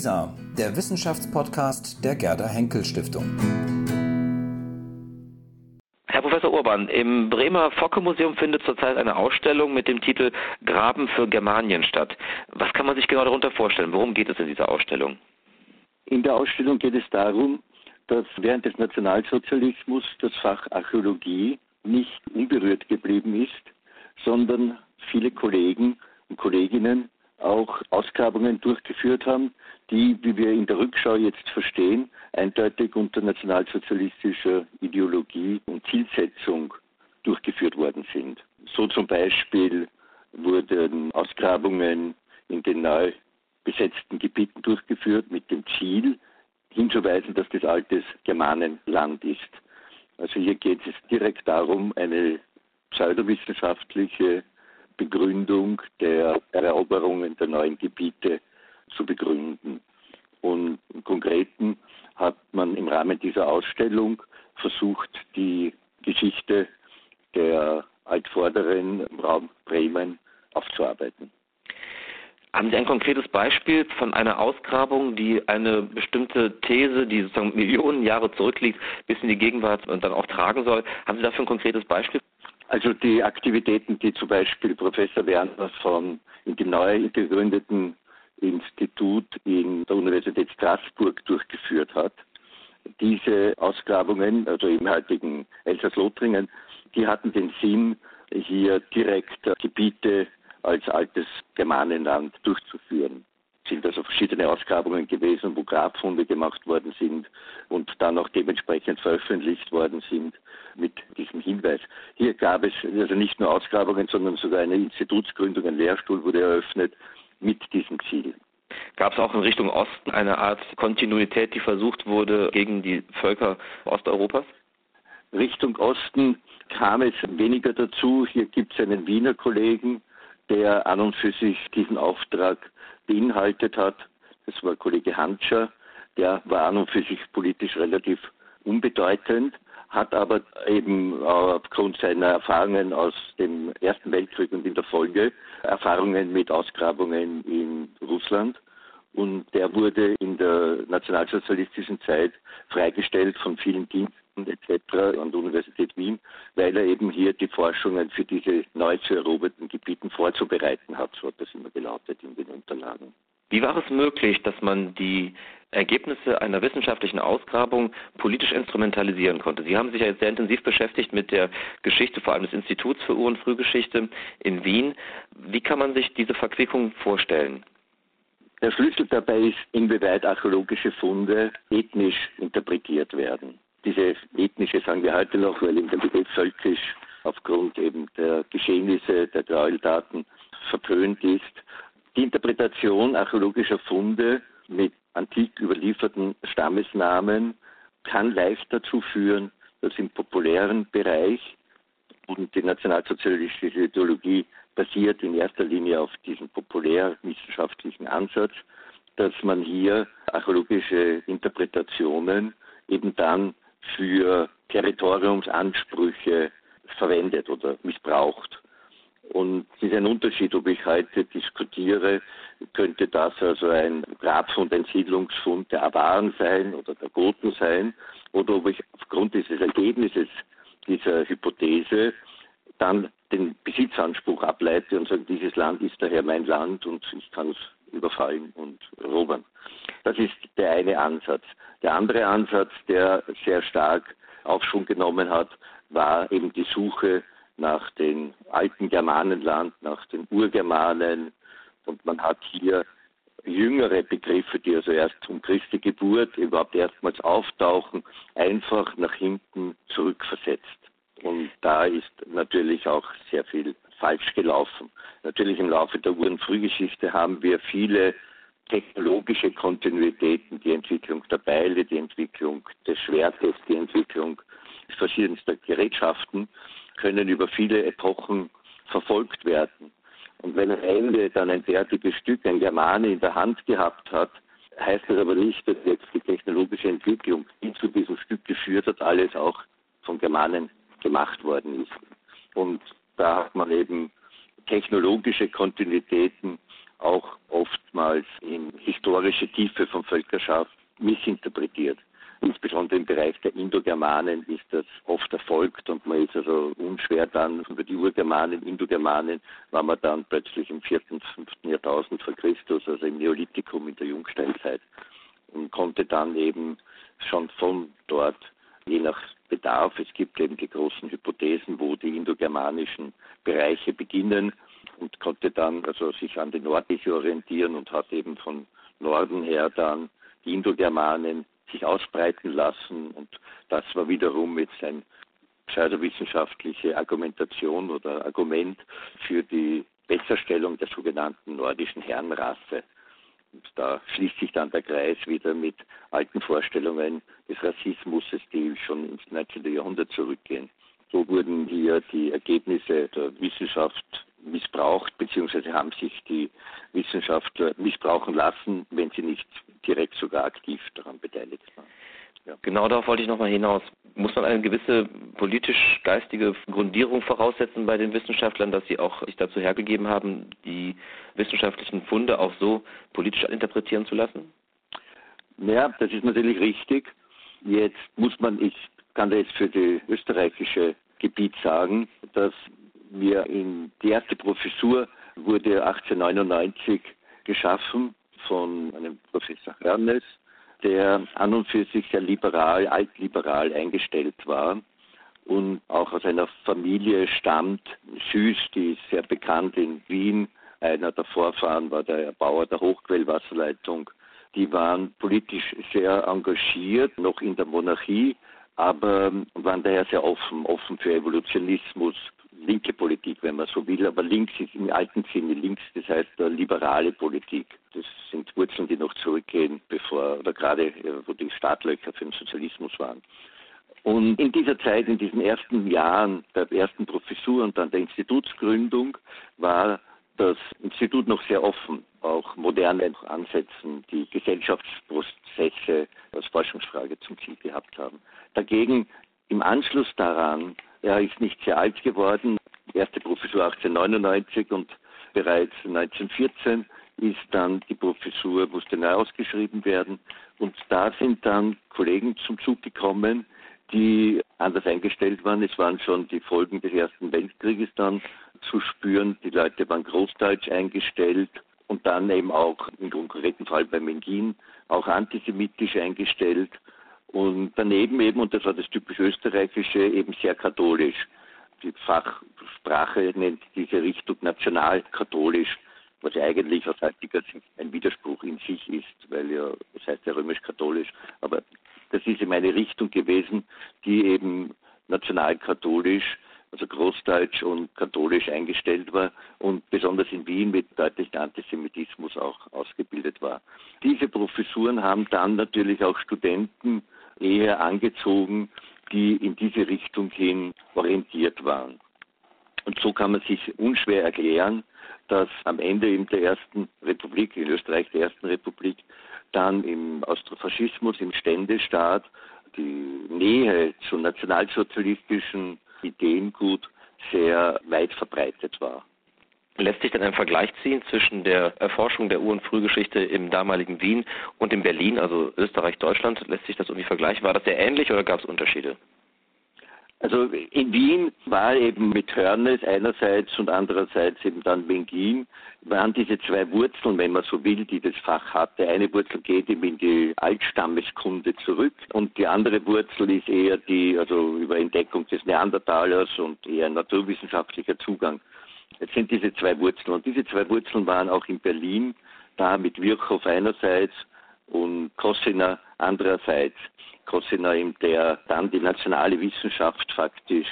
WISA, der Wissenschaftspodcast der Gerda Henkel Stiftung. Herr Professor Urban, im Bremer Focke-Museum findet zurzeit eine Ausstellung mit dem Titel Graben für Germanien statt. Was kann man sich genau darunter vorstellen? Worum geht es in dieser Ausstellung? In der Ausstellung geht es darum, dass während des Nationalsozialismus das Fach Archäologie nicht unberührt geblieben ist, sondern viele Kollegen und Kolleginnen auch Ausgrabungen durchgeführt haben, die, wie wir in der Rückschau jetzt verstehen, eindeutig unter nationalsozialistischer Ideologie und Zielsetzung durchgeführt worden sind. So zum Beispiel wurden Ausgrabungen in den neu besetzten Gebieten durchgeführt mit dem Ziel, hinzuweisen, dass das altes Germanenland ist. Also hier geht es direkt darum, eine pseudowissenschaftliche Begründung der Eroberungen der neuen Gebiete zu begründen. Und im Konkreten hat man im Rahmen dieser Ausstellung versucht, die Geschichte der Altvorderen im Raum Bremen aufzuarbeiten. Haben Sie ein konkretes Beispiel von einer Ausgrabung, die eine bestimmte These, die sozusagen Millionen Jahre zurückliegt, bis in die Gegenwart und dann auch tragen soll? Haben Sie dafür ein konkretes Beispiel? Also die Aktivitäten, die zum Beispiel Professor Werner von in dem neu gegründeten Institut in der Universität Straßburg durchgeführt hat. Diese Ausgrabungen, also im heutigen Elsass-Lothringen, die hatten den Sinn, hier direkt Gebiete als altes Germanenland durchzuführen sind also verschiedene Ausgrabungen gewesen, wo Grabfunde gemacht worden sind und dann auch dementsprechend veröffentlicht worden sind mit diesem Hinweis. Hier gab es also nicht nur Ausgrabungen, sondern sogar eine Institutsgründung, ein Lehrstuhl wurde eröffnet mit diesem Ziel. Gab es auch in Richtung Osten eine Art Kontinuität, die versucht wurde gegen die Völker Osteuropas? Richtung Osten kam es weniger dazu. Hier gibt es einen Wiener Kollegen, der an und für sich diesen Auftrag beinhaltet hat. Das war Kollege Hantscher, der war an und für sich politisch relativ unbedeutend, hat aber eben aufgrund seiner Erfahrungen aus dem Ersten Weltkrieg und in der Folge Erfahrungen mit Ausgrabungen in Russland. Und der wurde in der nationalsozialistischen Zeit freigestellt von vielen Diensten etc. an der Universität Wien, weil er eben hier die Forschungen für diese neu zu eroberten Gebieten vorzubereiten hat. So hat das immer gelautet in den Unterlagen. Wie war es möglich, dass man die Ergebnisse einer wissenschaftlichen Ausgrabung politisch instrumentalisieren konnte? Sie haben sich ja jetzt sehr intensiv beschäftigt mit der Geschichte, vor allem des Instituts für Ur- und Frühgeschichte in Wien. Wie kann man sich diese Verquickung vorstellen? Der Schlüssel dabei ist, inwieweit archäologische Funde ethnisch interpretiert werden diese ethnische, sagen wir heute noch, weil eben der Begriff völkisch aufgrund eben der Geschehnisse, der Gräueltaten verpönt ist. Die Interpretation archäologischer Funde mit antik überlieferten Stammesnamen kann leicht dazu führen, dass im populären Bereich und die nationalsozialistische Ideologie basiert in erster Linie auf diesem populärwissenschaftlichen Ansatz, dass man hier archäologische Interpretationen eben dann für Territoriumsansprüche verwendet oder missbraucht. Und es ist ein Unterschied, ob ich heute diskutiere, könnte das also ein Grabfund, ein Siedlungsfund der Awaren sein oder der Goten sein, oder ob ich aufgrund dieses Ergebnisses dieser Hypothese dann den Besitzanspruch ableite und sage, dieses Land ist daher mein Land und ich kann es überfallen und erobern. Das ist der eine Ansatz. Der andere Ansatz, der sehr stark Aufschwung genommen hat, war eben die Suche nach dem alten Germanenland, nach den Urgermanen. Und man hat hier jüngere Begriffe, die also erst um Christi Geburt überhaupt erstmals auftauchen, einfach nach hinten zurückversetzt. Und da ist natürlich auch sehr viel falsch gelaufen. Natürlich im Laufe der Uhrenfrühgeschichte haben wir viele technologische Kontinuitäten, die Entwicklung der Beile, die Entwicklung des Schwertes, die Entwicklung verschiedenster Gerätschaften können über viele Epochen verfolgt werden. Und wenn am Ende dann ein fertiges Stück ein Germane in der Hand gehabt hat, heißt das aber nicht, dass jetzt die technologische Entwicklung, die zu diesem Stück geführt hat, alles auch von Germanen gemacht worden ist. Und da hat man eben technologische Kontinuitäten auch oftmals historischen historische Tiefe von Völkerschaft missinterpretiert. Insbesondere im Bereich der Indogermanen ist das oft erfolgt und man ist also unschwer dann über die Urgermanen, Indogermanen, war man dann plötzlich im 4., 5. Jahrtausend vor Christus, also im Neolithikum in der Jungsteinzeit und konnte dann eben schon von dort, je nach Bedarf, es gibt eben die großen Hypothesen, wo die indogermanischen Bereiche beginnen und konnte dann also sich an den Nordische orientieren und hat eben von Norden her dann die Indogermanen sich ausbreiten lassen. Und das war wiederum jetzt ein pseudowissenschaftliche Argumentation oder Argument für die Besserstellung der sogenannten nordischen Herrenrasse. Und da schließt sich dann der Kreis wieder mit alten Vorstellungen des Rassismus, die schon ins 19. Jahrhundert zurückgehen. So wurden hier die Ergebnisse der Wissenschaft missbraucht, beziehungsweise haben sich die Wissenschaftler missbrauchen lassen, wenn sie nicht direkt sogar aktiv daran beteiligt waren. Ja. Genau darauf wollte ich nochmal hinaus. Muss man eine gewisse politisch-geistige Grundierung voraussetzen bei den Wissenschaftlern, dass sie auch sich dazu hergegeben haben, die wissenschaftlichen Funde auch so politisch interpretieren zu lassen? Ja, das ist natürlich richtig. Jetzt muss man, ich kann das jetzt für das österreichische Gebiet sagen, dass wir in die erste Professur wurde 1899 geschaffen von einem Professor Hörnes, der an und für sich sehr liberal, altliberal eingestellt war und auch aus einer Familie stammt, Süß, die ist sehr bekannt in Wien. Einer der Vorfahren war der Erbauer der Hochquellwasserleitung. Die waren politisch sehr engagiert, noch in der Monarchie, aber waren daher sehr offen, offen für Evolutionismus, linke Politik, wenn man so will, aber links ist im alten Sinne links, das heißt liberale Politik. Das sind Wurzeln, die noch zurückgehen, bevor oder gerade äh, wo die Startlöcher für den Sozialismus waren. Und in dieser Zeit, in diesen ersten Jahren der ersten Professur und dann der Institutsgründung, war das Institut noch sehr offen, auch moderne Ansätzen, die Gesellschaftsprozesse als Forschungsfrage zum Ziel gehabt haben. Dagegen im Anschluss daran er ist nicht sehr alt geworden, erste Professur 1899 und bereits 1914 ist dann die Professur, musste neu ausgeschrieben werden. Und da sind dann Kollegen zum Zug gekommen, die anders eingestellt waren. Es waren schon die Folgen des Ersten Weltkrieges dann zu spüren. Die Leute waren großdeutsch eingestellt und dann eben auch im konkreten Fall bei Mengin auch antisemitisch eingestellt und daneben eben, und das war das typisch österreichische, eben sehr katholisch. Die Fachsprache nennt diese Richtung nationalkatholisch, was ja eigentlich aus heutiger Sicht ein Widerspruch in sich ist, weil ja, das heißt ja römisch-katholisch, aber das ist eben eine Richtung gewesen, die eben nationalkatholisch, also großdeutsch und katholisch eingestellt war und besonders in Wien mit deutlichem Antisemitismus auch ausgebildet war. Diese Professuren haben dann natürlich auch Studenten eher angezogen, die in diese Richtung hin orientiert waren. Und so kann man sich unschwer erklären, dass am Ende in der ersten Republik, in Österreich der ersten Republik, dann im Austrofaschismus, im Ständestaat, die Nähe zu nationalsozialistischen Ideengut sehr weit verbreitet war. Lässt sich dann ein Vergleich ziehen zwischen der Erforschung der Ur- und Frühgeschichte im damaligen Wien und in Berlin, also Österreich-Deutschland? Lässt sich das irgendwie vergleichen? War das sehr ähnlich oder gab es Unterschiede? Also in Wien war eben mit Hörnes einerseits und andererseits eben dann Mengin, waren diese zwei Wurzeln, wenn man so will, die das Fach hatte. Eine Wurzel geht eben in die Altstammeskunde zurück und die andere Wurzel ist eher die, also über Entdeckung des Neandertalers und eher naturwissenschaftlicher Zugang Jetzt sind diese zwei Wurzeln. Und diese zwei Wurzeln waren auch in Berlin da mit Virchow einerseits und Kossiner andererseits. Kossiner, der dann die nationale Wissenschaft faktisch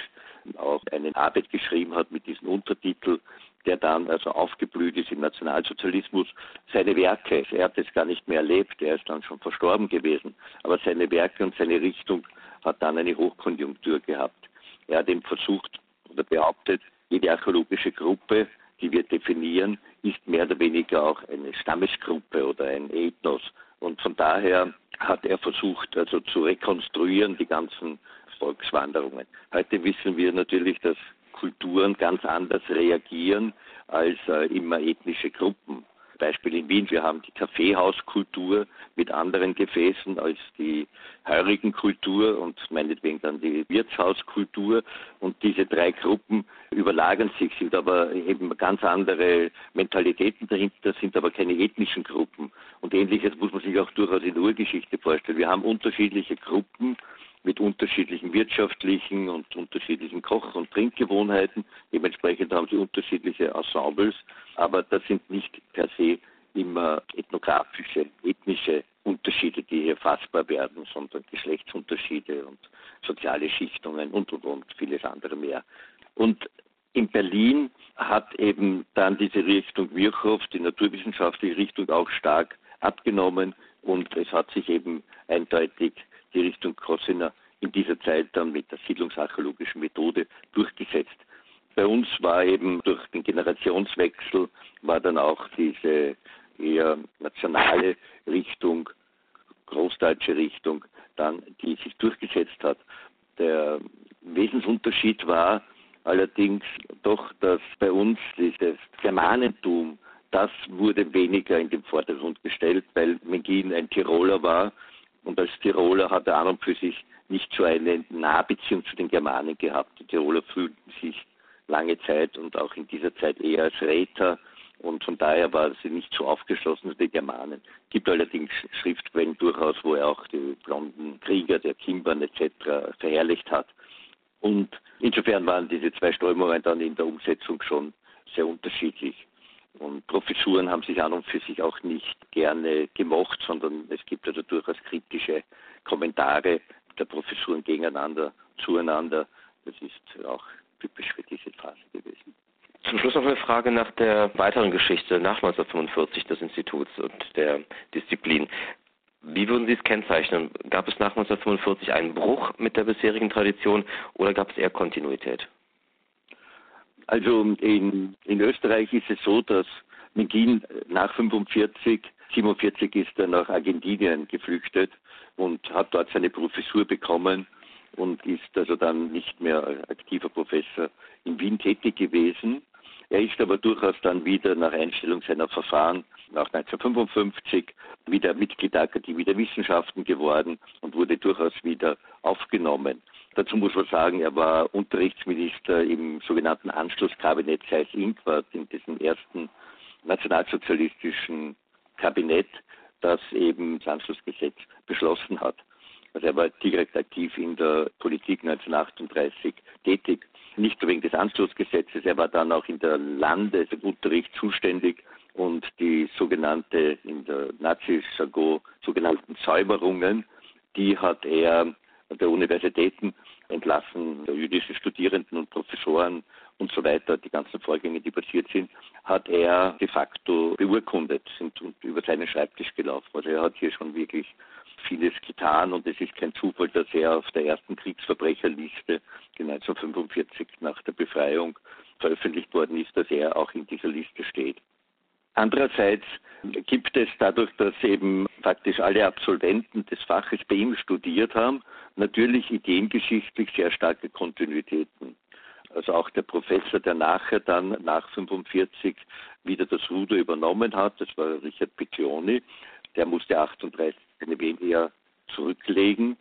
auch eine Arbeit geschrieben hat mit diesem Untertitel, der dann also aufgeblüht ist im Nationalsozialismus. Seine Werke, er hat es gar nicht mehr erlebt, er ist dann schon verstorben gewesen, aber seine Werke und seine Richtung hat dann eine Hochkonjunktur gehabt. Er hat eben versucht oder behauptet, jede archäologische Gruppe, die wir definieren, ist mehr oder weniger auch eine Stammesgruppe oder ein Ethnos. Und von daher hat er versucht, also zu rekonstruieren die ganzen Volkswanderungen. Heute wissen wir natürlich, dass Kulturen ganz anders reagieren als äh, immer ethnische Gruppen. Beispiel in Wien, wir haben die Kaffeehauskultur mit anderen Gefäßen als die heurigen Kultur und meinetwegen dann die Wirtshauskultur. Und diese drei Gruppen überlagern sich, sind aber eben ganz andere Mentalitäten dahinter, sind aber keine ethnischen Gruppen. Und ähnliches muss man sich auch durchaus in der Urgeschichte vorstellen. Wir haben unterschiedliche Gruppen, mit unterschiedlichen wirtschaftlichen und unterschiedlichen Koch- und Trinkgewohnheiten. Dementsprechend haben sie unterschiedliche Ensembles, aber das sind nicht per se immer ethnografische, ethnische Unterschiede, die hier fassbar werden, sondern Geschlechtsunterschiede und soziale Schichtungen und, und, und vieles andere mehr. Und in Berlin hat eben dann diese Richtung Virchow, die naturwissenschaftliche Richtung, auch stark abgenommen und es hat sich eben eindeutig die Richtung Kossiner in dieser Zeit dann mit der siedlungsarchäologischen Methode durchgesetzt. Bei uns war eben durch den Generationswechsel war dann auch diese eher nationale Richtung, großdeutsche Richtung, dann die sich durchgesetzt hat. Der Wesensunterschied war allerdings doch, dass bei uns dieses Germanentum, das wurde weniger in den Vordergrund gestellt, weil Mengin ein Tiroler war und als Tiroler hat er an und für sich nicht so eine Nahbeziehung zu den Germanen gehabt. Die Tiroler fühlten sich lange Zeit und auch in dieser Zeit eher als Räter und von daher war sie nicht so aufgeschlossen zu den Germanen. Es gibt allerdings Schriftquellen durchaus, wo er auch die blonden Krieger der Kimbern etc. verherrlicht hat. Und insofern waren diese zwei Strömungen dann in der Umsetzung schon sehr unterschiedlich. Und Professuren haben sich an und für sich auch nicht gerne gemocht, sondern es gibt also durchaus kritische Kommentare der Professuren gegeneinander, zueinander. Das ist auch typisch für diese Phase gewesen. Zum Schluss noch eine Frage nach der weiteren Geschichte nach 1945 des Instituts und der Disziplin. Wie würden Sie es kennzeichnen? Gab es nach 1945 einen Bruch mit der bisherigen Tradition oder gab es eher Kontinuität? Also in, in Österreich ist es so, dass McGinn nach 45, 47 ist er nach Argentinien geflüchtet und hat dort seine Professur bekommen und ist also dann nicht mehr aktiver Professor in Wien tätig gewesen. Er ist aber durchaus dann wieder nach Einstellung seiner Verfahren nach 1955 wieder Mitglied der Akademie der Wissenschaften geworden und wurde durchaus wieder aufgenommen. Dazu muss man sagen, er war Unterrichtsminister im sogenannten Anschlusskabinett Seyß-Inquart, in diesem ersten nationalsozialistischen Kabinett, das eben das Anschlussgesetz beschlossen hat. Also er war direkt aktiv in der Politik 1938 tätig. Nicht nur wegen des Anschlussgesetzes, er war dann auch in der Landesunterricht zuständig und die sogenannte, in der Nazi-Jargon sogenannten Säuberungen, die hat er der Universitäten entlassen, der jüdischen Studierenden und Professoren und so weiter, die ganzen Vorgänge, die passiert sind, hat er de facto beurkundet sind und über seinen Schreibtisch gelaufen. Also er hat hier schon wirklich vieles getan und es ist kein Zufall, dass er auf der ersten Kriegsverbrecherliste, die 1945 nach der Befreiung veröffentlicht worden ist, dass er auch in dieser Liste steht. Andererseits gibt es dadurch, dass eben faktisch alle Absolventen des Faches bei ihm studiert haben, natürlich ideengeschichtlich sehr starke Kontinuitäten. Also auch der Professor, der nachher dann nach 45 wieder das Ruder übernommen hat, das war Richard Piccioni, der musste 38 eine weniger zurücklegen,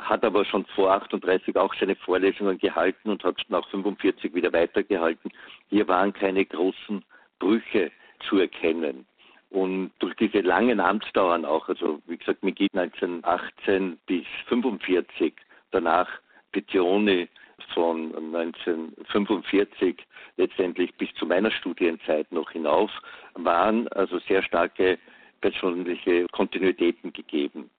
hat aber schon vor 38 auch seine Vorlesungen gehalten und hat nach 45 wieder weitergehalten. Hier waren keine großen Brüche zu erkennen. Und durch diese langen Amtsdauern auch, also wie gesagt, McGee 1918 bis 45, danach Petione von 1945 letztendlich bis zu meiner Studienzeit noch hinauf, waren also sehr starke persönliche Kontinuitäten gegeben.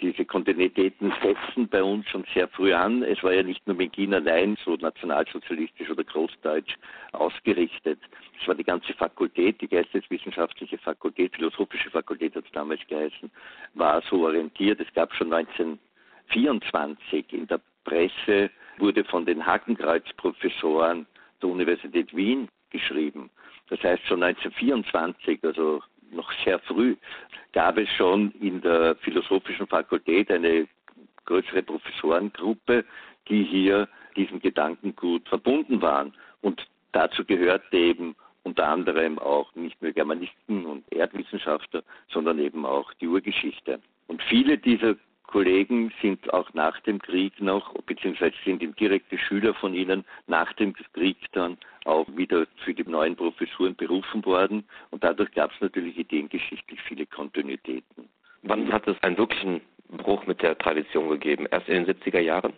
Diese Kontinuitäten setzen bei uns schon sehr früh an. Es war ja nicht nur Beginn allein so nationalsozialistisch oder großdeutsch ausgerichtet. Es war die ganze Fakultät, die geisteswissenschaftliche Fakultät, philosophische Fakultät hat es damals geheißen, war so orientiert. Es gab schon 1924 in der Presse, wurde von den Hakenkreuzprofessoren der Universität Wien geschrieben. Das heißt schon 1924, also noch sehr früh gab es schon in der philosophischen Fakultät eine größere Professorengruppe, die hier diesem Gedankengut verbunden waren. Und dazu gehörte eben unter anderem auch nicht nur Germanisten und Erdwissenschaftler, sondern eben auch die Urgeschichte. Und viele dieser Kollegen sind auch nach dem Krieg noch, beziehungsweise sind direkte Schüler von ihnen nach dem Krieg dann auch wieder für die neuen Professuren berufen worden. Und dadurch gab es natürlich ideengeschichtlich viele Kontinuitäten. Wann hat es einen wirklichen Bruch mit der Tradition gegeben? Erst in den 70er Jahren?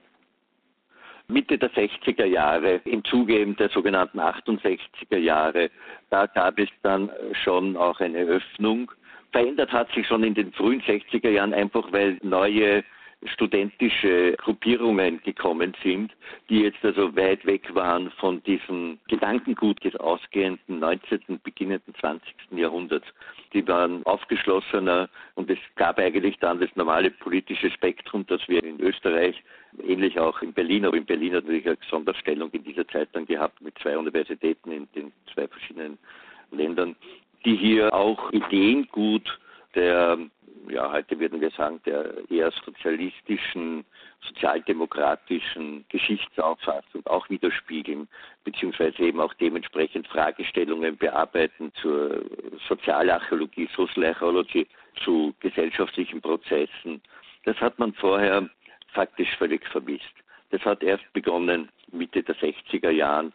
Mitte der 60er Jahre, im Zuge der sogenannten 68er Jahre, da gab es dann schon auch eine Öffnung verändert hat sich schon in den frühen 60er Jahren einfach, weil neue studentische Gruppierungen gekommen sind, die jetzt also weit weg waren von diesem Gedankengut des ausgehenden 19., beginnenden 20. Jahrhunderts. Die waren aufgeschlossener und es gab eigentlich dann das normale politische Spektrum, das wir in Österreich, ähnlich auch in Berlin, aber in Berlin natürlich eine Sonderstellung in dieser Zeit dann gehabt mit zwei Universitäten in den zwei verschiedenen Ländern, die hier auch Ideengut der, ja, heute würden wir sagen, der eher sozialistischen, sozialdemokratischen Geschichtsauffassung auch widerspiegeln, beziehungsweise eben auch dementsprechend Fragestellungen bearbeiten zur Sozialarchäologie, Social Archaeology, zu gesellschaftlichen Prozessen. Das hat man vorher faktisch völlig vermisst. Das hat erst begonnen Mitte der 60er Jahren,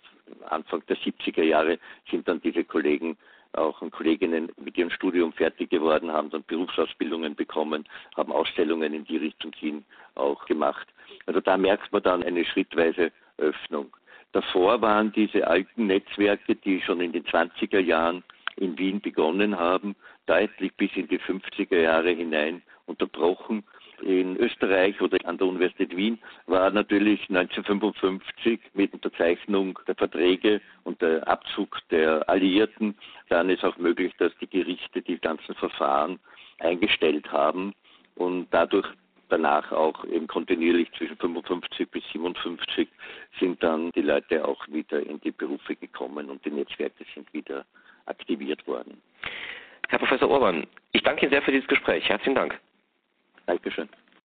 Anfang der 70er Jahre sind dann diese Kollegen auch Kolleginnen mit ihrem Studium fertig geworden, haben dann Berufsausbildungen bekommen, haben Ausstellungen in die Richtung hin auch gemacht. Also da merkt man dann eine schrittweise Öffnung. Davor waren diese alten Netzwerke, die schon in den 20er Jahren in Wien begonnen haben, deutlich bis in die 50er Jahre hinein unterbrochen in Österreich oder an der Universität Wien war natürlich 1955 mit Unterzeichnung der Verträge und der Abzug der Alliierten dann ist auch möglich, dass die Gerichte die ganzen Verfahren eingestellt haben und dadurch danach auch eben kontinuierlich zwischen 55 bis 57 sind dann die Leute auch wieder in die Berufe gekommen und die Netzwerke sind wieder aktiviert worden. Herr Professor Urban, ich danke Ihnen sehr für dieses Gespräch. Herzlichen Dank. Dankeschön.